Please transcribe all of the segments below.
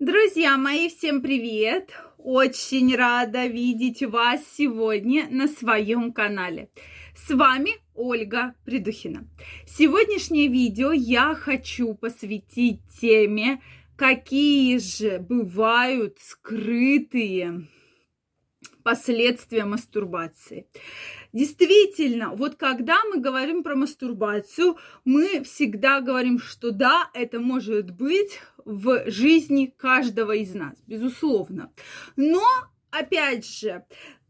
Друзья мои, всем привет! Очень рада видеть вас сегодня на своем канале. С вами Ольга Придухина. Сегодняшнее видео я хочу посвятить теме, какие же бывают скрытые последствия мастурбации. Действительно, вот когда мы говорим про мастурбацию, мы всегда говорим, что да, это может быть в жизни каждого из нас, безусловно. Но, опять же,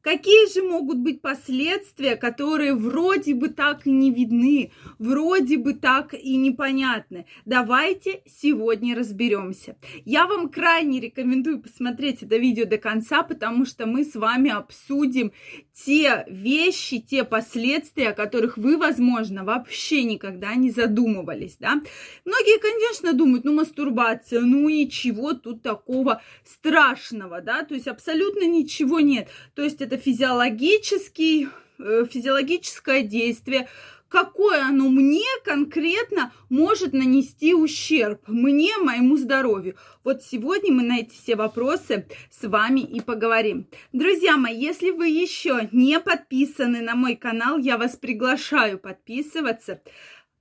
Какие же могут быть последствия, которые вроде бы так и не видны, вроде бы так и непонятны? Давайте сегодня разберемся. Я вам крайне рекомендую посмотреть это видео до конца, потому что мы с вами обсудим те вещи, те последствия, о которых вы, возможно, вообще никогда не задумывались, да? Многие, конечно, думают, ну, мастурбация, ну и чего тут такого страшного, да? То есть абсолютно ничего нет. То есть это физиологический, э, физиологическое действие, какое оно мне конкретно может нанести ущерб, мне, моему здоровью. Вот сегодня мы на эти все вопросы с вами и поговорим. Друзья мои, если вы еще не подписаны на мой канал, я вас приглашаю подписываться.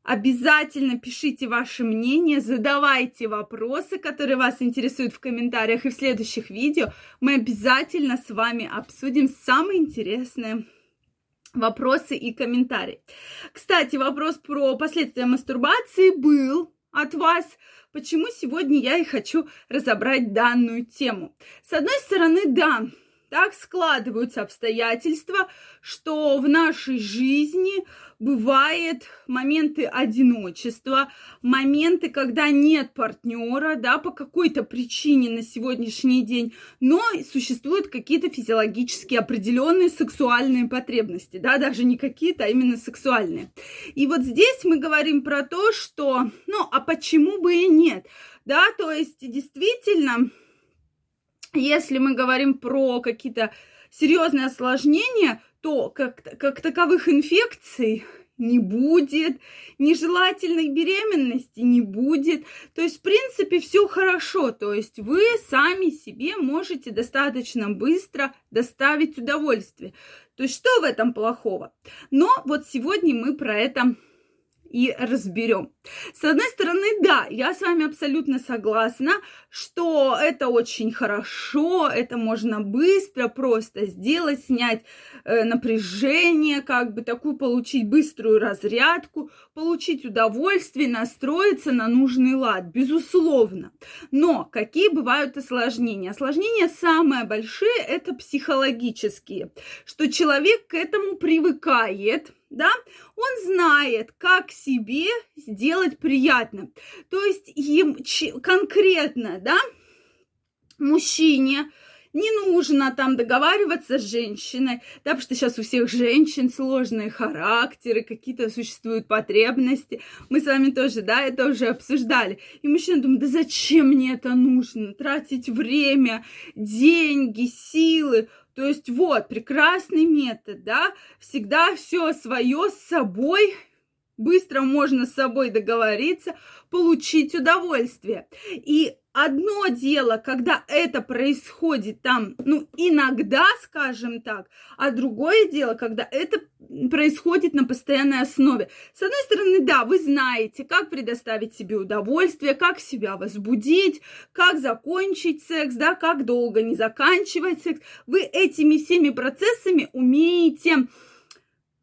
Обязательно пишите ваше мнение, задавайте вопросы, которые вас интересуют в комментариях. И в следующих видео мы обязательно с вами обсудим самые интересные вопросы и комментарии. Кстати, вопрос про последствия мастурбации был от вас. Почему сегодня я и хочу разобрать данную тему? С одной стороны, да, так складываются обстоятельства, что в нашей жизни бывают моменты одиночества, моменты, когда нет партнера, да, по какой-то причине на сегодняшний день, но существуют какие-то физиологические определенные сексуальные потребности, да, даже не какие-то, а именно сексуальные. И вот здесь мы говорим про то, что, ну, а почему бы и нет, да, то есть действительно если мы говорим про какие-то серьезные осложнения, то как, как таковых инфекций не будет, нежелательной беременности не будет. То есть, в принципе, все хорошо. То есть, вы сами себе можете достаточно быстро доставить удовольствие. То есть, что в этом плохого? Но вот сегодня мы про это и разберем. С одной стороны, да, я с вами абсолютно согласна, что это очень хорошо, это можно быстро просто сделать, снять э, напряжение, как бы такую получить быструю разрядку, получить удовольствие, настроиться на нужный лад, безусловно. Но какие бывают осложнения? Осложнения самые большие – это психологические, что человек к этому привыкает, да, он знает, как себе сделать приятно. То есть им конкретно, да, мужчине не нужно там договариваться с женщиной, да, потому что сейчас у всех женщин сложные характеры, какие-то существуют потребности. Мы с вами тоже, да, это уже обсуждали. И мужчина думает, да зачем мне это нужно? Тратить время, деньги, силы. То есть вот, прекрасный метод, да, всегда все свое с собой быстро можно с собой договориться, получить удовольствие. И одно дело, когда это происходит там, ну, иногда, скажем так, а другое дело, когда это происходит на постоянной основе. С одной стороны, да, вы знаете, как предоставить себе удовольствие, как себя возбудить, как закончить секс, да, как долго не заканчивать секс. Вы этими всеми процессами умеете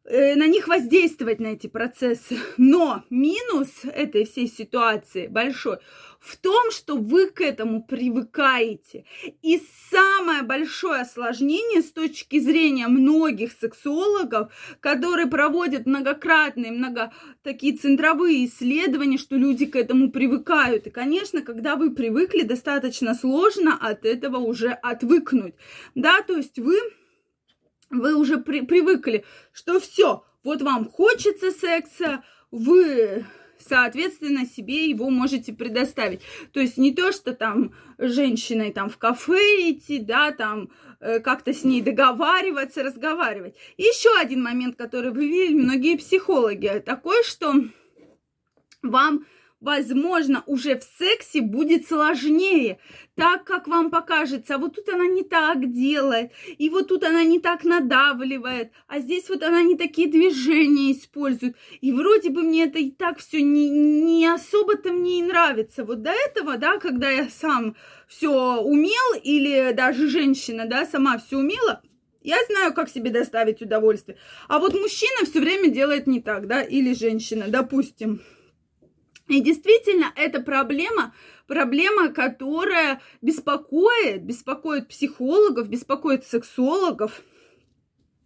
на них воздействовать, на эти процессы. Но минус этой всей ситуации большой в том, что вы к этому привыкаете. И самое большое осложнение с точки зрения многих сексологов, которые проводят многократные, много такие центровые исследования, что люди к этому привыкают. И, конечно, когда вы привыкли, достаточно сложно от этого уже отвыкнуть. Да, то есть вы вы уже при, привыкли, что все, вот вам хочется секса, вы соответственно, себе его можете предоставить. То есть не то, что там женщиной там в кафе идти, да, там э, как-то с ней договариваться, разговаривать. Еще один момент, который вы видели многие психологи, такой, что вам возможно, уже в сексе будет сложнее, так, как вам покажется. А вот тут она не так делает, и вот тут она не так надавливает, а здесь вот она не такие движения использует. И вроде бы мне это и так все не, не особо-то мне и нравится. Вот до этого, да, когда я сам все умел, или даже женщина, да, сама все умела, я знаю, как себе доставить удовольствие. А вот мужчина все время делает не так, да, или женщина, допустим. И действительно, это проблема, проблема, которая беспокоит, беспокоит психологов, беспокоит сексологов.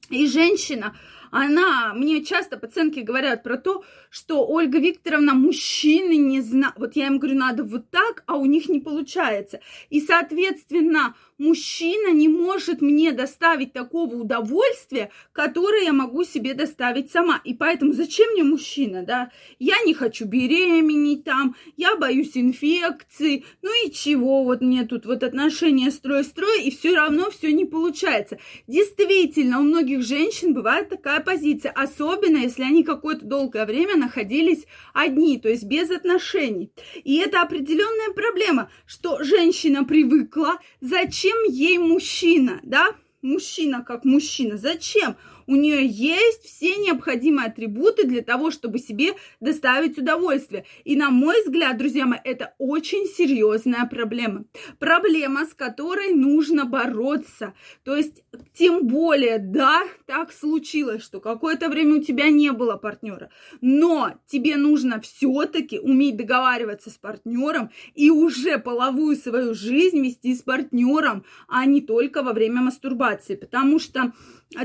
И женщина, она, мне часто пациентки говорят про то, что Ольга Викторовна, мужчины не знают. Вот я им говорю, надо вот так, а у них не получается. И, соответственно, мужчина не может мне доставить такого удовольствия, которое я могу себе доставить сама. И поэтому зачем мне мужчина, да? Я не хочу беременеть там, я боюсь инфекции, ну и чего, вот мне тут вот отношения строй-строй, и все равно все не получается. Действительно, у многих женщин бывает такая позиция, особенно если они какое-то долгое время находились одни, то есть без отношений. И это определенная проблема, что женщина привыкла, зачем ей мужчина, да? Мужчина как мужчина. Зачем? У нее есть все необходимые атрибуты для того, чтобы себе доставить удовольствие. И на мой взгляд, друзья мои, это очень серьезная проблема. Проблема, с которой нужно бороться. То есть, тем более, да, так случилось, что какое-то время у тебя не было партнера, но тебе нужно все-таки уметь договариваться с партнером и уже половую свою жизнь вести с партнером, а не только во время мастурбации, потому что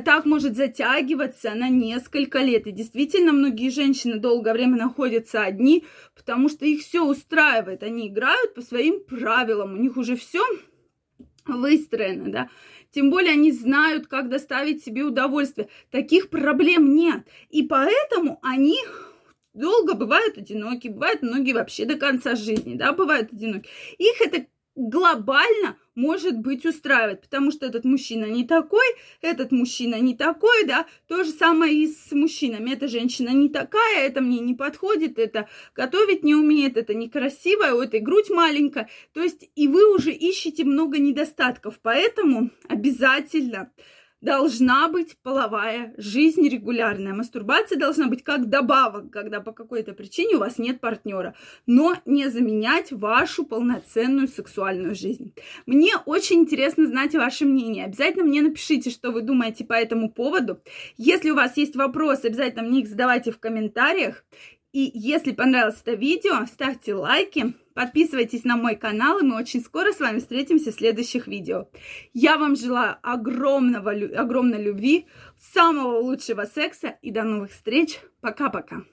так может затягиваться на несколько лет. И действительно, многие женщины долгое время находятся одни, потому что их все устраивает. Они играют по своим правилам, у них уже все выстроено, да. Тем более они знают, как доставить себе удовольствие. Таких проблем нет. И поэтому они долго бывают одиноки, бывают многие вообще до конца жизни, да, бывают одиноки. Их это глобально может быть устраивать, потому что этот мужчина не такой, этот мужчина не такой, да, то же самое и с мужчинами, эта женщина не такая, это мне не подходит, это готовить не умеет, это некрасивая, у этой грудь маленькая, то есть и вы уже ищете много недостатков, поэтому обязательно должна быть половая жизнь регулярная. Мастурбация должна быть как добавок, когда по какой-то причине у вас нет партнера, но не заменять вашу полноценную сексуальную жизнь. Мне очень интересно знать ваше мнение. Обязательно мне напишите, что вы думаете по этому поводу. Если у вас есть вопросы, обязательно мне их задавайте в комментариях. И если понравилось это видео, ставьте лайки, подписывайтесь на мой канал, и мы очень скоро с вами встретимся в следующих видео. Я вам желаю огромного, огромной любви, самого лучшего секса и до новых встреч. Пока-пока.